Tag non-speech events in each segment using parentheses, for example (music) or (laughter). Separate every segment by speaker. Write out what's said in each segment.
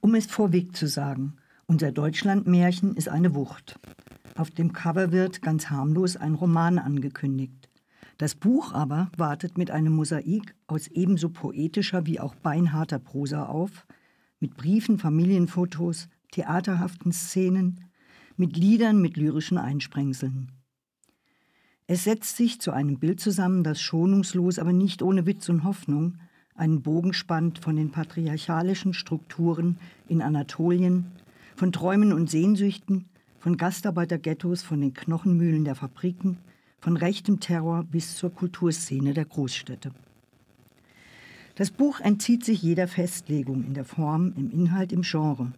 Speaker 1: Um es vorweg zu sagen, unser Deutschlandmärchen ist eine Wucht. Auf dem Cover wird ganz harmlos ein Roman angekündigt. Das Buch aber wartet mit einem Mosaik aus ebenso poetischer wie auch beinharter Prosa auf, mit Briefen, Familienfotos, theaterhaften Szenen, mit Liedern mit lyrischen Einsprengseln. Es setzt sich zu einem Bild zusammen, das schonungslos, aber nicht ohne Witz und Hoffnung einen Bogen spannt von den patriarchalischen Strukturen in Anatolien, von Träumen und Sehnsüchten, von Gastarbeiterghettos, von den Knochenmühlen der Fabriken, von rechtem Terror bis zur Kulturszene der Großstädte. Das Buch entzieht sich jeder Festlegung in der Form, im Inhalt, im Genre.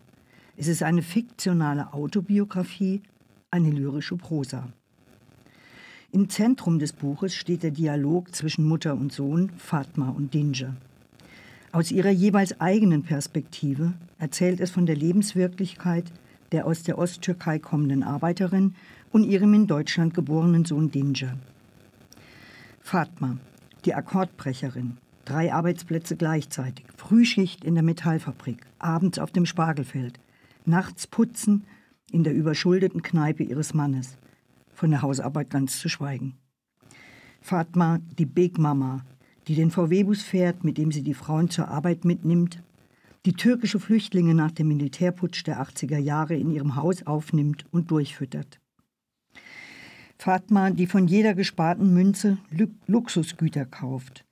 Speaker 1: Es ist eine fiktionale Autobiografie, eine lyrische Prosa. Im Zentrum des Buches steht der Dialog zwischen Mutter und Sohn, Fatma und Dinja. Aus ihrer jeweils eigenen Perspektive erzählt es von der Lebenswirklichkeit der aus der Osttürkei kommenden Arbeiterin und ihrem in Deutschland geborenen Sohn Dinja. Fatma, die Akkordbrecherin, drei Arbeitsplätze gleichzeitig, Frühschicht in der Metallfabrik, abends auf dem Spargelfeld, nachts putzen in der überschuldeten Kneipe ihres Mannes, von der Hausarbeit ganz zu schweigen. Fatma, die Big Mama, die den VW-Bus fährt, mit dem sie die Frauen zur Arbeit mitnimmt, die türkische Flüchtlinge nach dem Militärputsch der 80er Jahre in ihrem Haus aufnimmt und durchfüttert. Fatma, die von jeder gesparten Münze Luxusgüter kauft,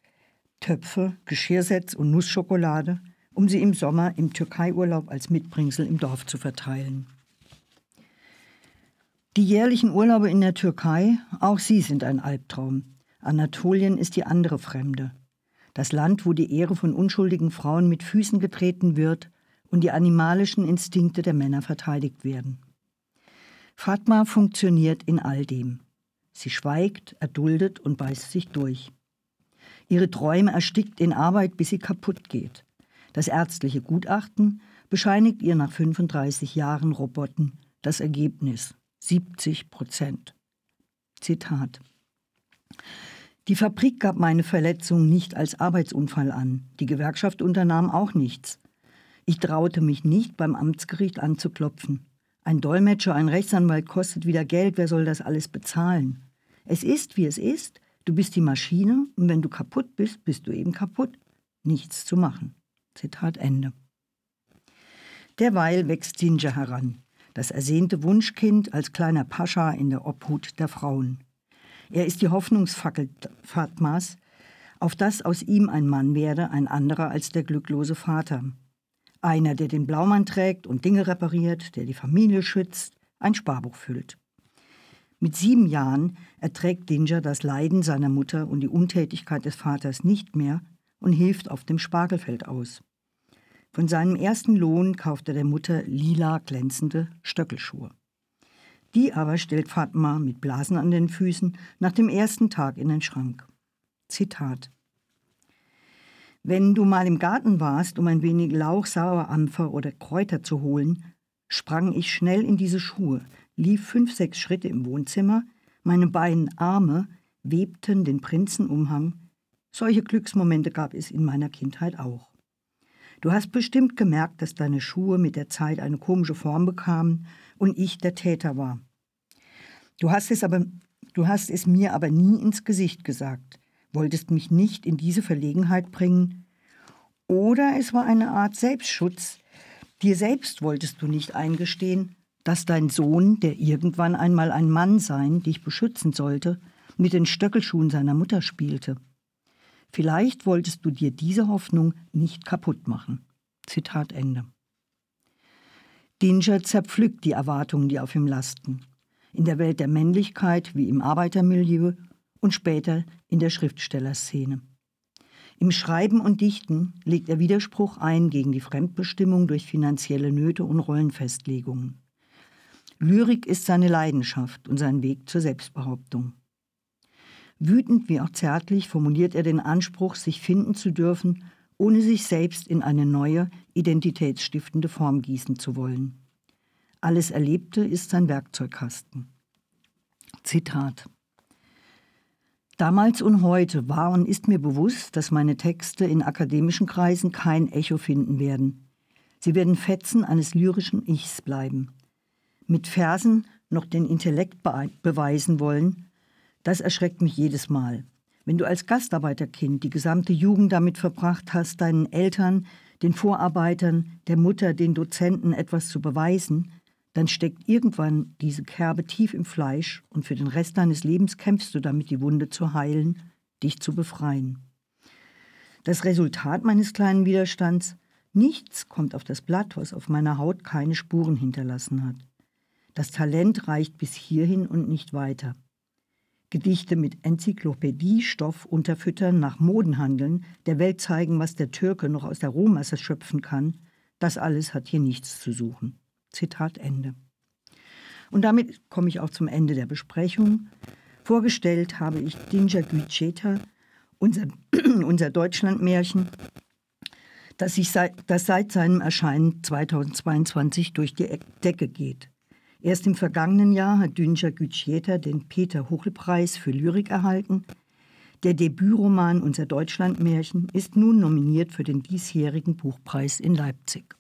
Speaker 1: Töpfe, Geschirrsets und Nussschokolade, um sie im Sommer im Türkeiurlaub als Mitbringsel im Dorf zu verteilen. Die jährlichen Urlaube in der Türkei, auch sie sind ein Albtraum. Anatolien ist die andere Fremde. Das Land, wo die Ehre von unschuldigen Frauen mit Füßen getreten wird und die animalischen Instinkte der Männer verteidigt werden. Fatma funktioniert in all dem. Sie schweigt, erduldet und beißt sich durch. Ihre Träume erstickt in Arbeit, bis sie kaputt geht. Das ärztliche Gutachten bescheinigt ihr nach 35 Jahren Roboten das Ergebnis 70 Prozent. Zitat. Die Fabrik gab meine Verletzung nicht als Arbeitsunfall an. Die Gewerkschaft unternahm auch nichts. Ich traute mich nicht, beim Amtsgericht anzuklopfen. Ein Dolmetscher, ein Rechtsanwalt kostet wieder Geld. Wer soll das alles bezahlen? Es ist, wie es ist. Du bist die Maschine und wenn du kaputt bist, bist du eben kaputt. Nichts zu machen. Zitat Ende. Derweil wächst Ginger heran das ersehnte Wunschkind als kleiner Pascha in der Obhut der Frauen. Er ist die Hoffnungsfackel Fatmas, auf das aus ihm ein Mann werde, ein anderer als der glücklose Vater. Einer, der den Blaumann trägt und Dinge repariert, der die Familie schützt, ein Sparbuch füllt. Mit sieben Jahren erträgt Dinger das Leiden seiner Mutter und die Untätigkeit des Vaters nicht mehr und hilft auf dem Spargelfeld aus. Von seinem ersten Lohn kauft er der Mutter lila glänzende Stöckelschuhe. Die aber stellt Fatma mit Blasen an den Füßen nach dem ersten Tag in den Schrank. Zitat Wenn du mal im Garten warst, um ein wenig Lauch, Sauerampfer oder Kräuter zu holen, sprang ich schnell in diese Schuhe, lief fünf, sechs Schritte im Wohnzimmer, meine beiden Arme webten den Prinzenumhang. Solche Glücksmomente gab es in meiner Kindheit auch. Du hast bestimmt gemerkt, dass deine Schuhe mit der Zeit eine komische Form bekamen und ich der Täter war. Du hast es aber, du hast es mir aber nie ins Gesicht gesagt, wolltest mich nicht in diese Verlegenheit bringen. Oder es war eine Art Selbstschutz. Dir selbst wolltest du nicht eingestehen, dass dein Sohn, der irgendwann einmal ein Mann sein, dich beschützen sollte, mit den Stöckelschuhen seiner Mutter spielte. Vielleicht wolltest du dir diese Hoffnung nicht kaputt machen. Zitat Ende. Dinger zerpflückt die Erwartungen, die auf ihm lasten. In der Welt der Männlichkeit wie im Arbeitermilieu und später in der Schriftstellerszene. Im Schreiben und Dichten legt er Widerspruch ein gegen die Fremdbestimmung durch finanzielle Nöte und Rollenfestlegungen. Lyrik ist seine Leidenschaft und sein Weg zur Selbstbehauptung. Wütend wie auch zärtlich formuliert er den Anspruch, sich finden zu dürfen, ohne sich selbst in eine neue, identitätsstiftende Form gießen zu wollen. Alles Erlebte ist sein Werkzeugkasten. Zitat Damals und heute war und ist mir bewusst, dass meine Texte in akademischen Kreisen kein Echo finden werden. Sie werden Fetzen eines lyrischen Ichs bleiben. Mit Versen noch den Intellekt be beweisen wollen, das erschreckt mich jedes Mal. Wenn du als Gastarbeiterkind die gesamte Jugend damit verbracht hast, deinen Eltern, den Vorarbeitern, der Mutter, den Dozenten etwas zu beweisen, dann steckt irgendwann diese Kerbe tief im Fleisch und für den Rest deines Lebens kämpfst du damit, die Wunde zu heilen, dich zu befreien. Das Resultat meines kleinen Widerstands, nichts kommt auf das Blatt, was auf meiner Haut keine Spuren hinterlassen hat. Das Talent reicht bis hierhin und nicht weiter. Gedichte mit Enzyklopädiestoff unterfüttern, nach Moden handeln, der Welt zeigen, was der Türke noch aus der Rohmasse schöpfen kann, das alles hat hier nichts zu suchen. Zitat Ende. Und damit komme ich auch zum Ende der Besprechung. Vorgestellt habe ich Dinja Gücheta, unser, (clears throat) unser Deutschlandmärchen, das, sich seit, das seit seinem Erscheinen 2022 durch die Decke geht. Erst im vergangenen Jahr hat Dünja Gütschieter den Peter-Huchel-Preis für Lyrik erhalten. Der Debütroman Unser Deutschlandmärchen ist nun nominiert für den diesjährigen Buchpreis in Leipzig.